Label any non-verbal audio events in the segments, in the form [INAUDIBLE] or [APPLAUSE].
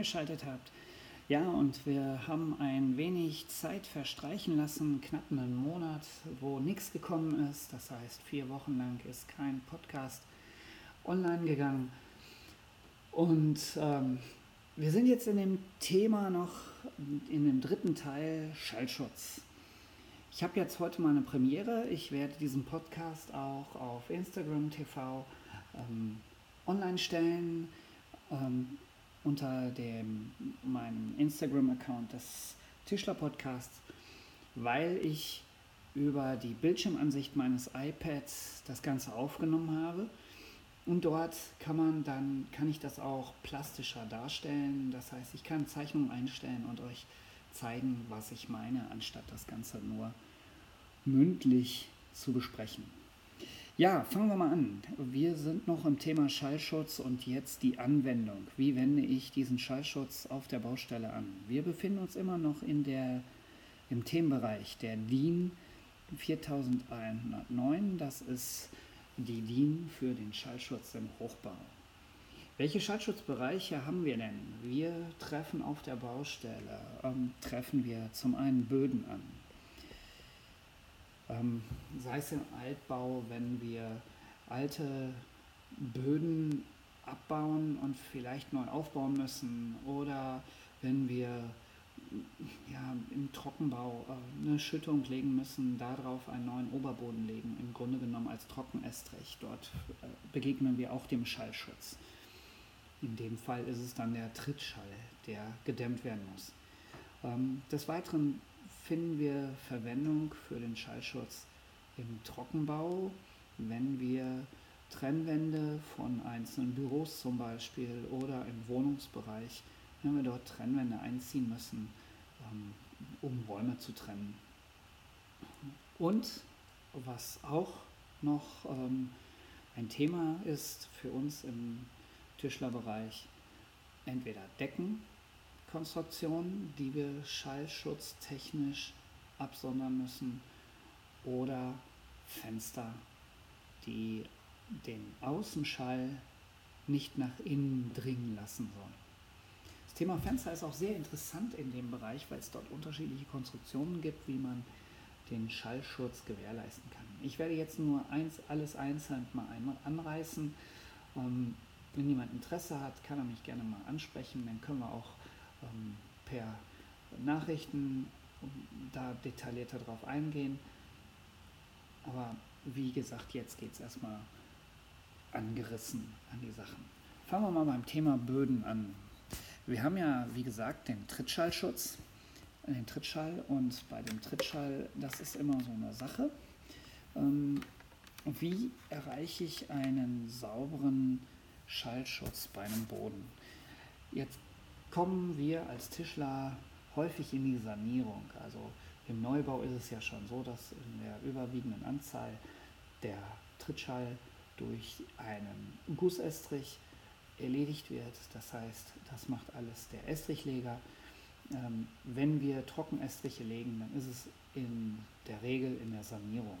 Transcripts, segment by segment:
Eingeschaltet habt. Ja, und wir haben ein wenig Zeit verstreichen lassen, knapp einen Monat, wo nichts gekommen ist. Das heißt, vier Wochen lang ist kein Podcast online gegangen. Und ähm, wir sind jetzt in dem Thema noch, in dem dritten Teil Schallschutz. Ich habe jetzt heute mal eine Premiere. Ich werde diesen Podcast auch auf Instagram TV ähm, online stellen. Ähm, unter dem, meinem Instagram-Account des Tischler-Podcasts, weil ich über die Bildschirmansicht meines iPads das Ganze aufgenommen habe. Und dort kann man dann, kann ich das auch plastischer darstellen. Das heißt, ich kann Zeichnungen einstellen und euch zeigen, was ich meine, anstatt das Ganze nur mündlich zu besprechen. Ja, fangen wir mal an. Wir sind noch im Thema Schallschutz und jetzt die Anwendung. Wie wende ich diesen Schallschutz auf der Baustelle an? Wir befinden uns immer noch in der, im Themenbereich der DIN 4109. Das ist die DIN für den Schallschutz im Hochbau. Welche Schallschutzbereiche haben wir denn? Wir treffen auf der Baustelle, ähm, treffen wir zum einen Böden an, ähm, sei es im Altbau, wenn wir alte Böden abbauen und vielleicht neu aufbauen müssen oder wenn wir ja, im Trockenbau äh, eine Schüttung legen müssen, darauf einen neuen Oberboden legen, im Grunde genommen als Trockenestrich. Dort äh, begegnen wir auch dem Schallschutz. In dem Fall ist es dann der Trittschall, der gedämmt werden muss. Ähm, des Weiteren finden wir Verwendung für den Schallschutz im Trockenbau, wenn wir Trennwände von einzelnen Büros zum Beispiel oder im Wohnungsbereich, wenn wir dort Trennwände einziehen müssen, ähm, um Räume zu trennen. Und was auch noch ähm, ein Thema ist für uns im Tischlerbereich, entweder Decken Konstruktionen, die wir schallschutztechnisch absondern müssen oder Fenster, die den Außenschall nicht nach innen dringen lassen sollen. Das Thema Fenster ist auch sehr interessant in dem Bereich, weil es dort unterschiedliche Konstruktionen gibt, wie man den Schallschutz gewährleisten kann. Ich werde jetzt nur eins, alles einzeln mal einmal anreißen. Ähm, wenn jemand Interesse hat, kann er mich gerne mal ansprechen. Dann können wir auch ähm, per Nachrichten da detaillierter drauf eingehen. Aber wie gesagt, jetzt geht es erstmal angerissen an die Sachen. Fangen wir mal beim Thema Böden an. Wir haben ja, wie gesagt, den Trittschallschutz, den Trittschall und bei dem Trittschall, das ist immer so eine Sache. Ähm, wie erreiche ich einen sauberen Schallschutz bei einem Boden? Jetzt kommen wir als Tischler häufig in die Sanierung. Also im Neubau ist es ja schon so, dass in der überwiegenden Anzahl der Trittschall durch einen Gussestrich erledigt wird. Das heißt, das macht alles der Estrichleger. Ähm, wenn wir Trockenestriche legen, dann ist es in der Regel in der Sanierung.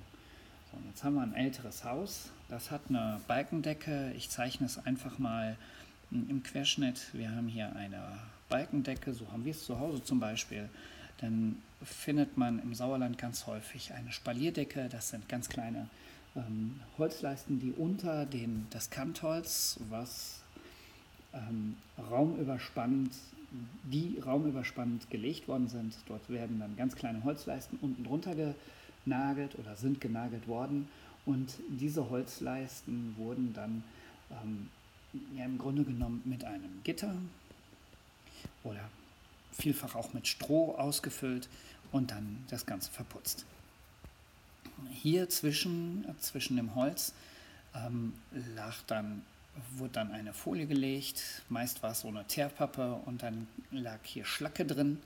So, jetzt haben wir ein älteres Haus, das hat eine Balkendecke. Ich zeichne es einfach mal im Querschnitt. Wir haben hier eine Balkendecke, so haben wir es zu Hause zum Beispiel. Dann findet man im Sauerland ganz häufig eine Spalierdecke. Das sind ganz kleine ähm, Holzleisten, die unter den, das Kantholz, was ähm, raumüberspannend, die raumüberspannend gelegt worden sind. Dort werden dann ganz kleine Holzleisten unten drunter genagelt oder sind genagelt worden. Und diese Holzleisten wurden dann ähm, ja im Grunde genommen mit einem Gitter oder vielfach auch mit Stroh ausgefüllt und dann das Ganze verputzt. Hier zwischen, zwischen dem Holz ähm, lag dann wurde dann eine Folie gelegt, meist war es so eine Teerpappe und dann lag hier Schlacke drin.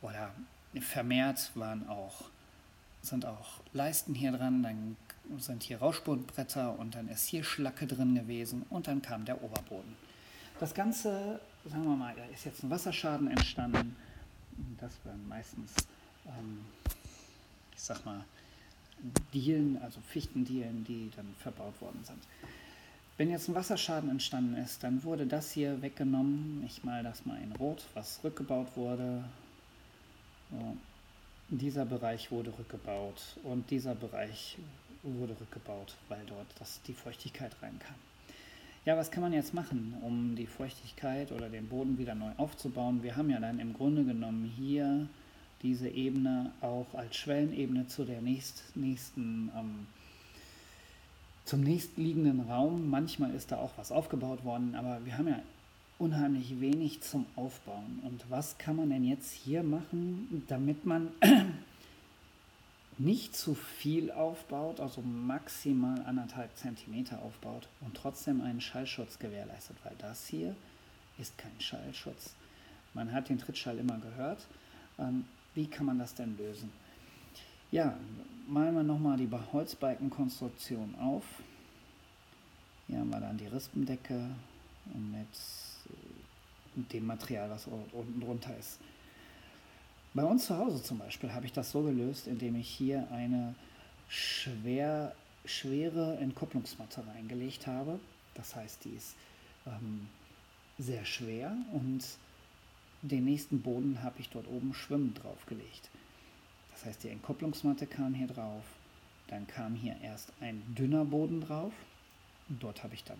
Oder vermehrt waren auch, sind auch Leisten hier dran, dann sind hier Rauschbundbretter und dann ist hier Schlacke drin gewesen und dann kam der Oberboden. Das Ganze, sagen wir mal, da ist jetzt ein Wasserschaden entstanden. Das waren meistens, ähm, ich sag mal, Dielen, also Fichtendielen, die dann verbaut worden sind. Wenn jetzt ein Wasserschaden entstanden ist, dann wurde das hier weggenommen. Ich mal das mal in Rot, was rückgebaut wurde. So. Dieser Bereich wurde rückgebaut und dieser Bereich wurde rückgebaut, weil dort das, die Feuchtigkeit reinkam. Ja, was kann man jetzt machen, um die Feuchtigkeit oder den Boden wieder neu aufzubauen? Wir haben ja dann im Grunde genommen hier diese Ebene auch als Schwellenebene zu der nächst, nächsten, ähm, zum nächstliegenden Raum. Manchmal ist da auch was aufgebaut worden, aber wir haben ja unheimlich wenig zum Aufbauen. Und was kann man denn jetzt hier machen, damit man [CLEARS THROAT] nicht zu viel aufbaut, also maximal anderthalb Zentimeter aufbaut und trotzdem einen Schallschutz gewährleistet, weil das hier ist kein Schallschutz. Man hat den Trittschall immer gehört. Ähm, wie kann man das denn lösen? Ja, malen wir nochmal die Holzbalkenkonstruktion auf. Hier haben wir dann die Rispendecke mit dem Material, was unten drunter ist. Bei uns zu Hause zum Beispiel habe ich das so gelöst, indem ich hier eine schwer, schwere Entkopplungsmatte reingelegt habe. Das heißt, die ist ähm, sehr schwer und den nächsten Boden habe ich dort oben schwimmend draufgelegt. Das heißt, die Entkopplungsmatte kam hier drauf, dann kam hier erst ein dünner Boden drauf und dort habe ich dann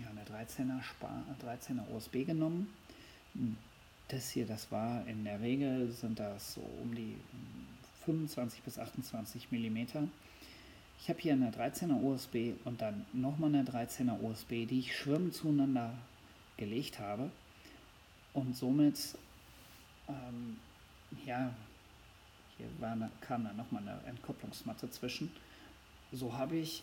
ja, eine 13er, Spar 13er USB genommen. Das hier, das war in der Regel, sind das so um die 25 bis 28 mm. Ich habe hier eine 13er USB und dann nochmal eine 13er USB, die ich schwimmend zueinander gelegt habe. Und somit, ähm, ja, hier war, kam dann nochmal eine Entkopplungsmatte zwischen. So habe ich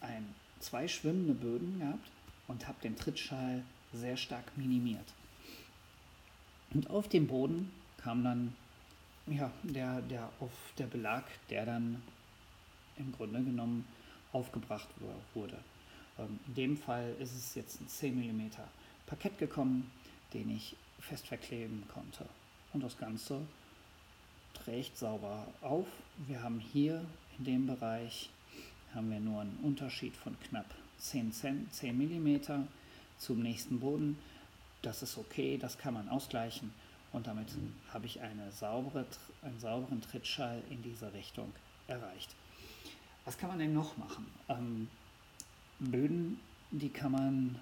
ein, zwei schwimmende Böden gehabt und habe den Trittschall sehr stark minimiert. Und auf dem Boden kam dann ja, der, der, auf der Belag, der dann im Grunde genommen aufgebracht wurde. Ähm, in dem Fall ist es jetzt ein 10 mm Parkett gekommen, den ich fest verkleben konnte. Und das Ganze trägt sauber auf. Wir haben hier in dem Bereich haben wir nur einen Unterschied von knapp 10, 10 mm zum nächsten Boden. Das ist okay, das kann man ausgleichen und damit habe ich eine saubere, einen sauberen Trittschall in diese Richtung erreicht. Was kann man denn noch machen? Ähm, Böden, die kann man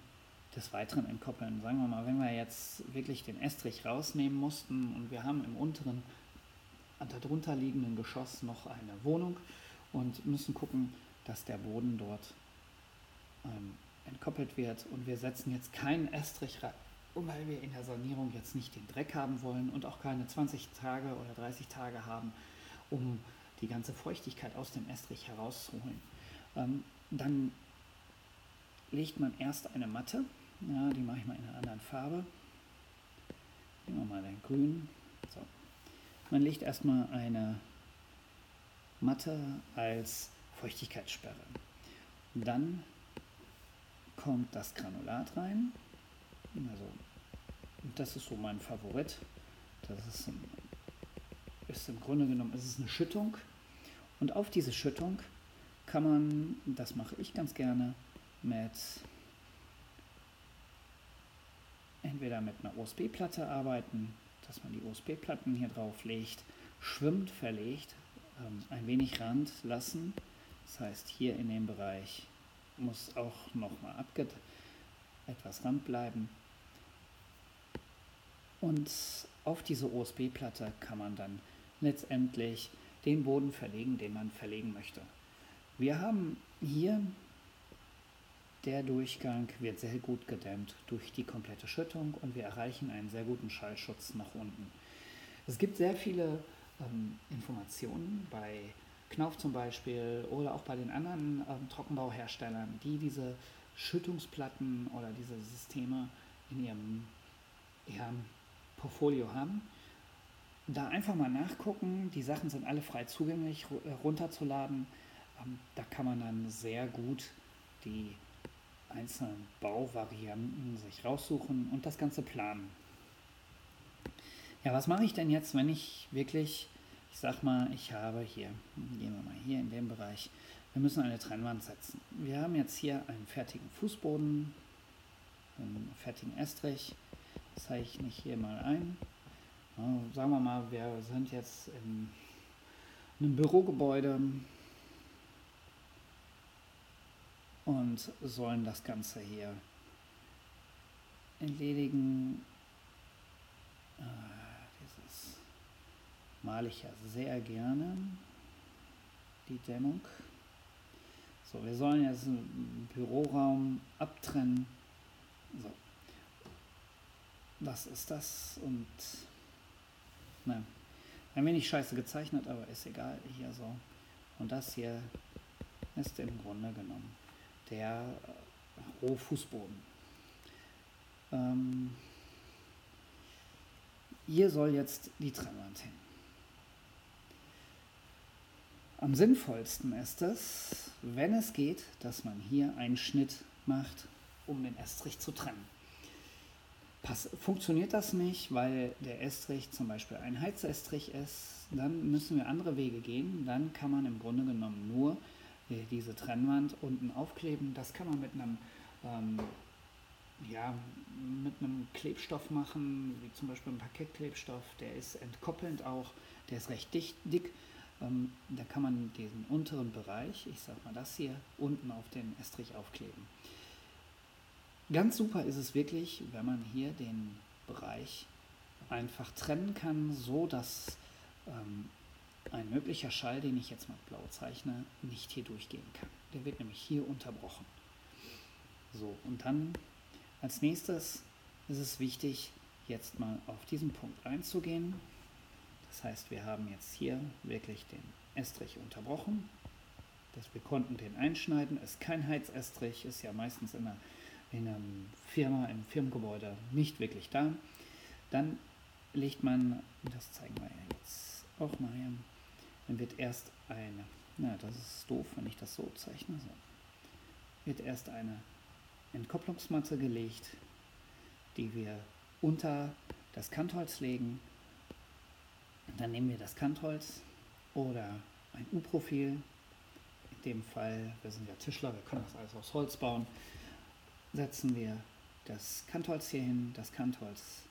des Weiteren entkoppeln. Sagen wir mal, wenn wir jetzt wirklich den Estrich rausnehmen mussten und wir haben im unteren, darunter liegenden Geschoss noch eine Wohnung und müssen gucken, dass der Boden dort ähm, entkoppelt wird und wir setzen jetzt keinen Estrich rein, weil wir in der Sanierung jetzt nicht den Dreck haben wollen und auch keine 20 Tage oder 30 Tage haben, um die ganze Feuchtigkeit aus dem Estrich herauszuholen. Ähm, dann legt man erst eine Matte ja, die mache ich mal in einer anderen Farbe. Nehmen wir mal den grün. So. Man legt erstmal eine Matte als Feuchtigkeitssperre. Dann kommt das Granulat rein. Also, das ist so mein Favorit. Das ist, ein, ist im Grunde genommen ist es eine Schüttung. Und auf diese Schüttung kann man, das mache ich ganz gerne, mit entweder mit einer USB-Platte arbeiten, dass man die USB-Platten hier drauf legt, schwimmend verlegt, ähm, ein wenig Rand lassen. Das heißt, hier in dem Bereich muss auch nochmal etwas Rand bleiben. Und auf diese USB-Platte kann man dann letztendlich den Boden verlegen, den man verlegen möchte. Wir haben hier der Durchgang wird sehr gut gedämmt durch die komplette Schüttung und wir erreichen einen sehr guten Schallschutz nach unten. Es gibt sehr viele ähm, Informationen bei Knauf zum Beispiel oder auch bei den anderen ähm, Trockenbauherstellern, die diese Schüttungsplatten oder diese Systeme in ihrem, ihrem Portfolio haben. Da einfach mal nachgucken. Die Sachen sind alle frei zugänglich, äh, runterzuladen. Ähm, da kann man dann sehr gut die einzelnen Bauvarianten sich raussuchen und das Ganze planen. Ja, was mache ich denn jetzt, wenn ich wirklich, ich sag mal, ich habe hier, gehen wir mal hier in dem Bereich, wir müssen eine Trennwand setzen. Wir haben jetzt hier einen fertigen Fußboden, einen fertigen Estrich. Das zeichne ich hier mal ein. Sagen wir mal, wir sind jetzt in einem Bürogebäude und sollen das Ganze hier entledigen. Äh, male ich ja sehr gerne, die Dämmung. So, wir sollen jetzt einen Büroraum abtrennen. So. Was ist das? Und ne, ein wenig scheiße gezeichnet, aber ist egal. Hier so. Und das hier ist im Grunde genommen der Rohfußboden. Ähm, hier soll jetzt die Trennwand hin. Am sinnvollsten ist es, wenn es geht, dass man hier einen Schnitt macht, um den Estrich zu trennen. Pass funktioniert das nicht, weil der Estrich zum Beispiel ein Heizestrich ist, dann müssen wir andere Wege gehen. Dann kann man im Grunde genommen nur äh, diese Trennwand unten aufkleben. Das kann man mit einem, ähm, ja, mit einem Klebstoff machen, wie zum Beispiel ein Parkettklebstoff. Der ist entkoppelnd auch, der ist recht dicht, dick ähm, da kann man diesen unteren Bereich, ich sag mal das hier, unten auf den Estrich aufkleben. Ganz super ist es wirklich, wenn man hier den Bereich einfach trennen kann, so dass ähm, ein möglicher Schall, den ich jetzt mal blau zeichne, nicht hier durchgehen kann. Der wird nämlich hier unterbrochen. So, und dann als nächstes ist es wichtig, jetzt mal auf diesen Punkt einzugehen. Das heißt, wir haben jetzt hier wirklich den Estrich unterbrochen. Das, wir konnten den einschneiden. Ist kein Heizestrich, ist ja meistens in einer, in einer Firma, im Firmengebäude nicht wirklich da. Dann legt man, das zeigen wir ja jetzt auch mal hier, dann wird erst eine, na das ist doof, wenn ich das so zeichne, so, wird erst eine Entkopplungsmatte gelegt, die wir unter das Kantholz legen dann nehmen wir das Kantholz oder ein U-Profil. In dem Fall, wir sind ja Tischler, wir können das alles aus Holz bauen. Setzen wir das Kantholz hier hin. Das Kantholz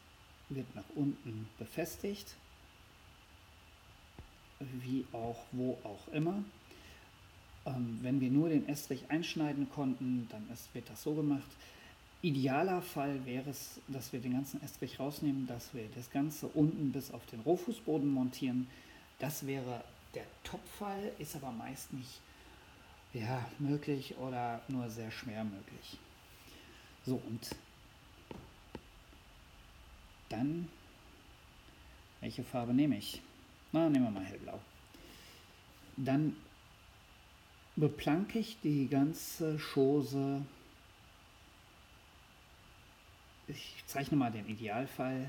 wird nach unten befestigt, wie auch wo auch immer. Ähm, wenn wir nur den Estrich einschneiden konnten, dann ist, wird das so gemacht. Idealer Fall wäre es, dass wir den ganzen Estrich rausnehmen, dass wir das Ganze unten bis auf den Rohfußboden montieren. Das wäre der Top-Fall, ist aber meist nicht ja, möglich oder nur sehr schwer möglich. So, und dann, welche Farbe nehme ich? Na, nehmen wir mal hellblau. Dann beplanke ich die ganze Chose ich zeichne mal den Idealfall.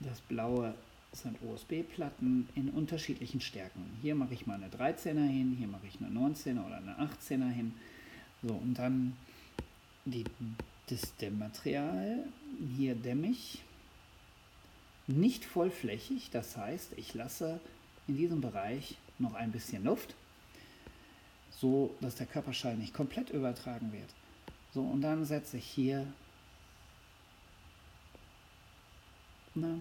Das blaue sind USB-Platten in unterschiedlichen Stärken. Hier mache ich mal eine 13er hin, hier mache ich eine 19er oder eine 18er hin. So, und dann die, das Dämmmaterial, hier dämme ich nicht vollflächig, das heißt, ich lasse in diesem Bereich noch ein bisschen Luft, so dass der Körperschall nicht komplett übertragen wird. So, und dann setze ich hier Na,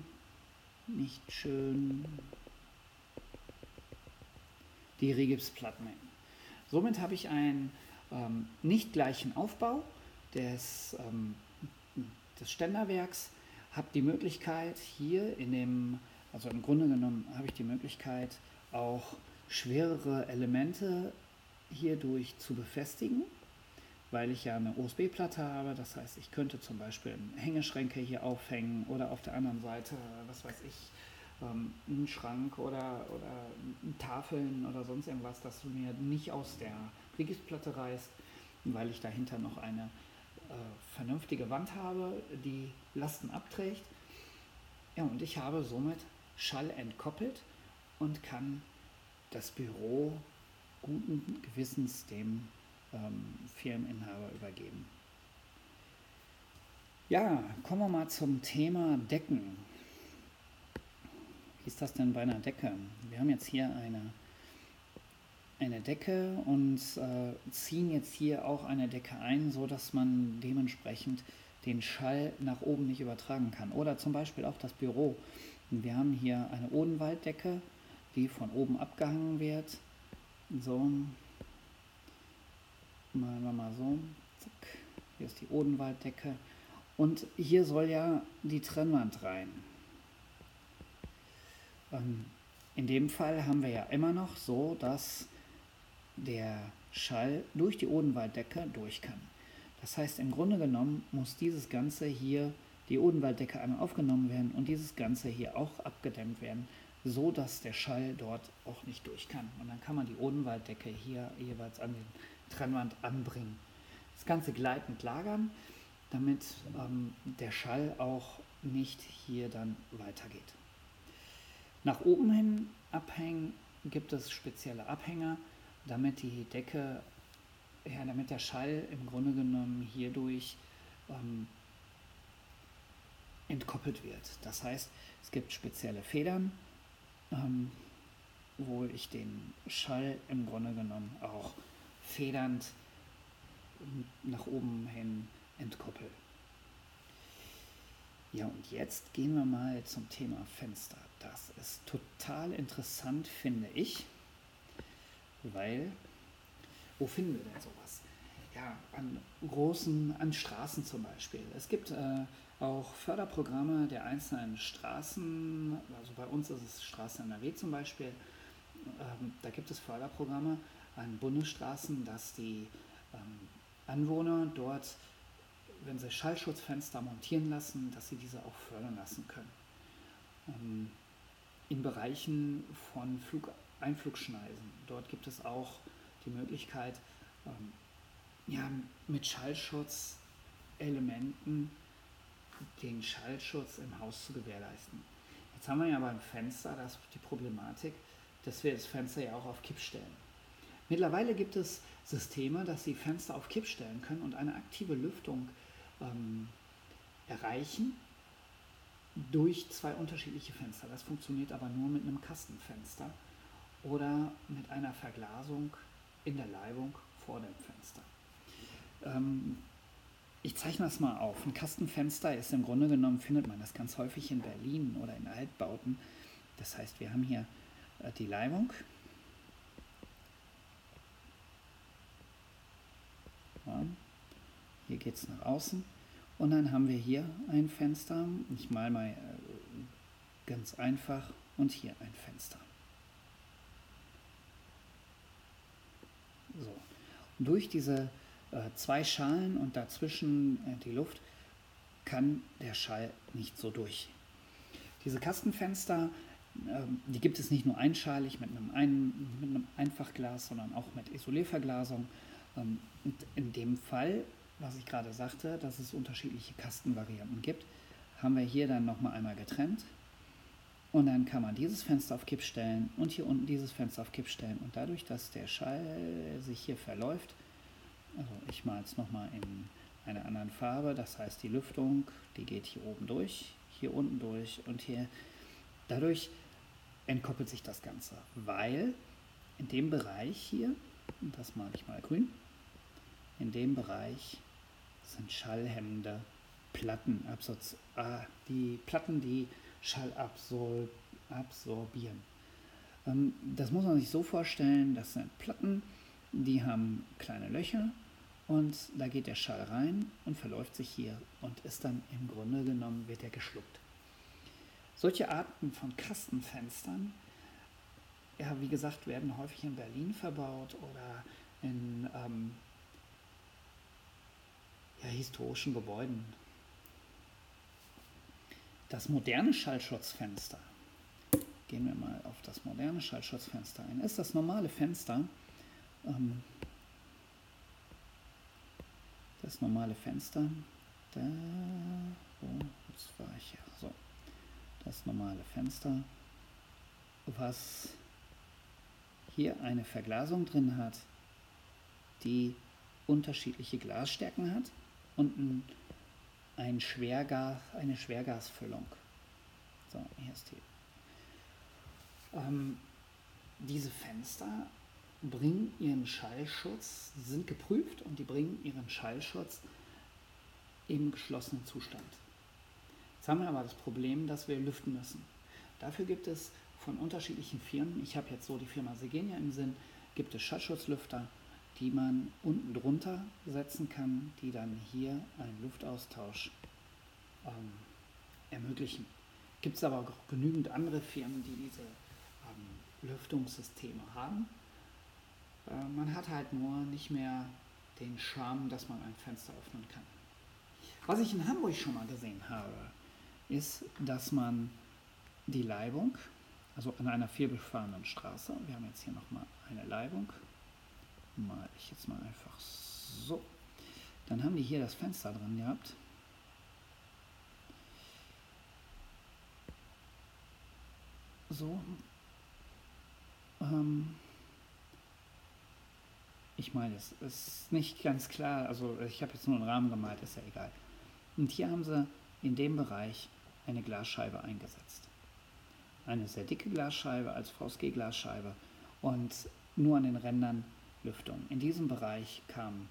nicht schön. Die Rigipsplatten. Somit habe ich einen ähm, nicht gleichen Aufbau des, ähm, des Ständerwerks, habe die Möglichkeit hier in dem, also im Grunde genommen habe ich die Möglichkeit auch schwerere Elemente hierdurch zu befestigen weil ich ja eine USB-Platte habe. Das heißt, ich könnte zum Beispiel Hängeschränke hier aufhängen oder auf der anderen Seite, was weiß ich, ähm, einen Schrank oder, oder Tafeln oder sonst irgendwas, das du mir nicht aus der Regisplatte reißt. weil ich dahinter noch eine äh, vernünftige Wand habe, die Lasten abträgt. Ja, und ich habe somit Schall entkoppelt und kann das Büro guten Gewissens dem ähm, Firmeninhaber übergeben. Ja, kommen wir mal zum Thema Decken. Wie ist das denn bei einer Decke? Wir haben jetzt hier eine, eine Decke und äh, ziehen jetzt hier auch eine Decke ein, sodass man dementsprechend den Schall nach oben nicht übertragen kann. Oder zum Beispiel auch das Büro. Wir haben hier eine Odenwalddecke, die von oben abgehangen wird. So, machen wir mal so. Zack. Hier ist die Odenwalddecke. Und hier soll ja die Trennwand rein. Ähm, in dem Fall haben wir ja immer noch so, dass der Schall durch die Odenwalddecke durch kann. Das heißt, im Grunde genommen muss dieses Ganze hier, die Odenwalddecke einmal aufgenommen werden und dieses Ganze hier auch abgedämmt werden, so dass der Schall dort auch nicht durch kann. Und dann kann man die Odenwalddecke hier jeweils an die Trennwand anbringen. Das Ganze gleitend lagern, damit ähm, der Schall auch nicht hier dann weitergeht. Nach oben hin abhängen gibt es spezielle Abhänger, damit die Decke, ja, damit der Schall im Grunde genommen hierdurch ähm, entkoppelt wird. Das heißt, es gibt spezielle Federn, ähm, wo ich den Schall im Grunde genommen auch federnd nach oben hin entkoppel. Ja, und jetzt gehen wir mal zum Thema Fenster. Das ist total interessant, finde ich, weil, wo finden wir denn sowas? Ja, an großen, an Straßen zum Beispiel. Es gibt äh, auch Förderprogramme der einzelnen Straßen, also bei uns ist es Straßen NRW zum Beispiel, ähm, da gibt es Förderprogramme an Bundesstraßen, dass die ähm, Anwohner dort, wenn sie Schallschutzfenster montieren lassen, dass sie diese auch fördern lassen können. Ähm, in Bereichen von Flug Einflugschneisen, dort gibt es auch die Möglichkeit, ähm, ja, mit Schallschutzelementen den Schallschutz im Haus zu gewährleisten. Jetzt haben wir ja beim Fenster das, die Problematik, dass wir das Fenster ja auch auf Kipp stellen. Mittlerweile gibt es Systeme, dass Sie Fenster auf Kipp stellen können und eine aktive Lüftung ähm, erreichen durch zwei unterschiedliche Fenster. Das funktioniert aber nur mit einem Kastenfenster oder mit einer Verglasung in der Leibung vor dem Fenster. Ähm, ich zeichne das mal auf. Ein Kastenfenster ist im Grunde genommen, findet man das ganz häufig in Berlin oder in Altbauten. Das heißt, wir haben hier äh, die Leibung. Ja. Hier geht es nach außen. Und dann haben wir hier ein Fenster. Ich male mal äh, ganz einfach. Und hier ein Fenster. So. Und durch diese äh, zwei Schalen und dazwischen äh, die Luft, kann der Schall nicht so durch. Diese Kastenfenster, ähm, die gibt es nicht nur einschalig mit einem, ein, mit einem Einfachglas, sondern auch mit Isolierverglasung. Ähm, und in dem Fall, was ich gerade sagte, dass es unterschiedliche Kastenvarianten gibt, haben wir hier dann nochmal einmal getrennt. Und dann kann man dieses Fenster auf Kipp stellen und hier unten dieses Fenster auf Kipp stellen. Und dadurch, dass der Schall sich hier verläuft, also ich male es nochmal in einer anderen Farbe. Das heißt, die Lüftung, die geht hier oben durch, hier unten durch und hier. Dadurch entkoppelt sich das Ganze, weil in dem Bereich hier, und das male ich mal grün, in dem Bereich sind schallhemmende Platten, ah, die Platten, die Schall absorbieren. Ähm, das muss man sich so vorstellen, das sind Platten, die haben kleine Löcher und da geht der Schall rein und verläuft sich hier und ist dann im Grunde genommen, wird er geschluckt. Solche Arten von Kastenfenstern, ja, wie gesagt, werden häufig in Berlin verbaut oder in ähm, ja, historischen Gebäuden. Das moderne Schallschutzfenster, gehen wir mal auf das moderne Schallschutzfenster ein, ist das normale Fenster. Ähm, das normale Fenster. Da, wo jetzt war ich ja so. Das normale Fenster, was hier eine Verglasung drin hat, die unterschiedliche Glasstärken hat und ein, ein Schwergas, eine Schwergasfüllung. So, hier ist die. Ähm, diese Fenster bringen ihren Schallschutz, sind geprüft und die bringen ihren Schallschutz im geschlossenen Zustand. Jetzt haben wir aber das Problem, dass wir lüften müssen. Dafür gibt es von unterschiedlichen Firmen, ich habe jetzt so die Firma Segenia im Sinn, gibt es Schallschutzlüfter, die man unten drunter setzen kann, die dann hier einen Luftaustausch ähm, ermöglichen. Gibt es aber auch genügend andere Firmen, die diese ähm, Lüftungssysteme haben. Äh, man hat halt nur nicht mehr den Charme, dass man ein Fenster öffnen kann. Was ich in Hamburg schon mal gesehen habe, ist, dass man die Leibung, also an einer vierbefahrenen Straße, wir haben jetzt hier nochmal eine Leibung, mal ich jetzt mal einfach so, dann haben die hier das Fenster drin gehabt. So. Ähm, ich meine, es ist nicht ganz klar, also ich habe jetzt nur einen Rahmen gemalt, ist ja egal. Und hier haben sie in dem Bereich eine Glasscheibe eingesetzt. Eine sehr dicke Glasscheibe als VSG-Glasscheibe und nur an den Rändern Lüftung. In diesem Bereich kam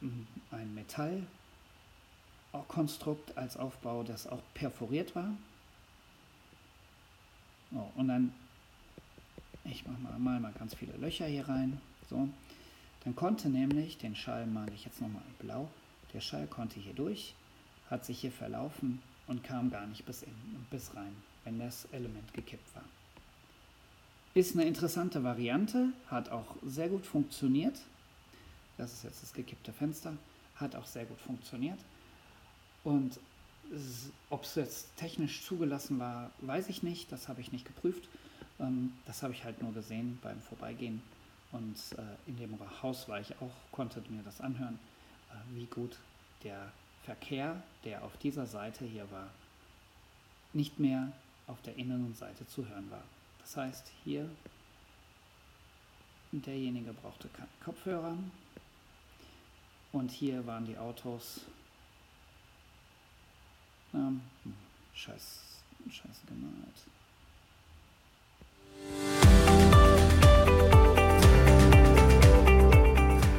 hm, ein Metallkonstrukt als Aufbau, das auch perforiert war. Oh, und dann, ich mache mal, mal, mal ganz viele Löcher hier rein. So. Dann konnte nämlich, den Schall male ich jetzt nochmal in blau, der Schall konnte hier durch, hat sich hier verlaufen und kam gar nicht bis, in, bis rein, wenn das Element gekippt war. Ist eine interessante Variante, hat auch sehr gut funktioniert. Das ist jetzt das gekippte Fenster, hat auch sehr gut funktioniert. Und ob es jetzt technisch zugelassen war, weiß ich nicht, das habe ich nicht geprüft. Ähm, das habe ich halt nur gesehen beim Vorbeigehen. Und äh, in dem Haus war ich auch, konnte mir das anhören, äh, wie gut der Verkehr, der auf dieser Seite hier war, nicht mehr auf der inneren Seite zu hören war. Das heißt, hier derjenige brauchte keine Kopfhörer und hier waren die Autos. Ähm, scheiß, scheiße gemalt.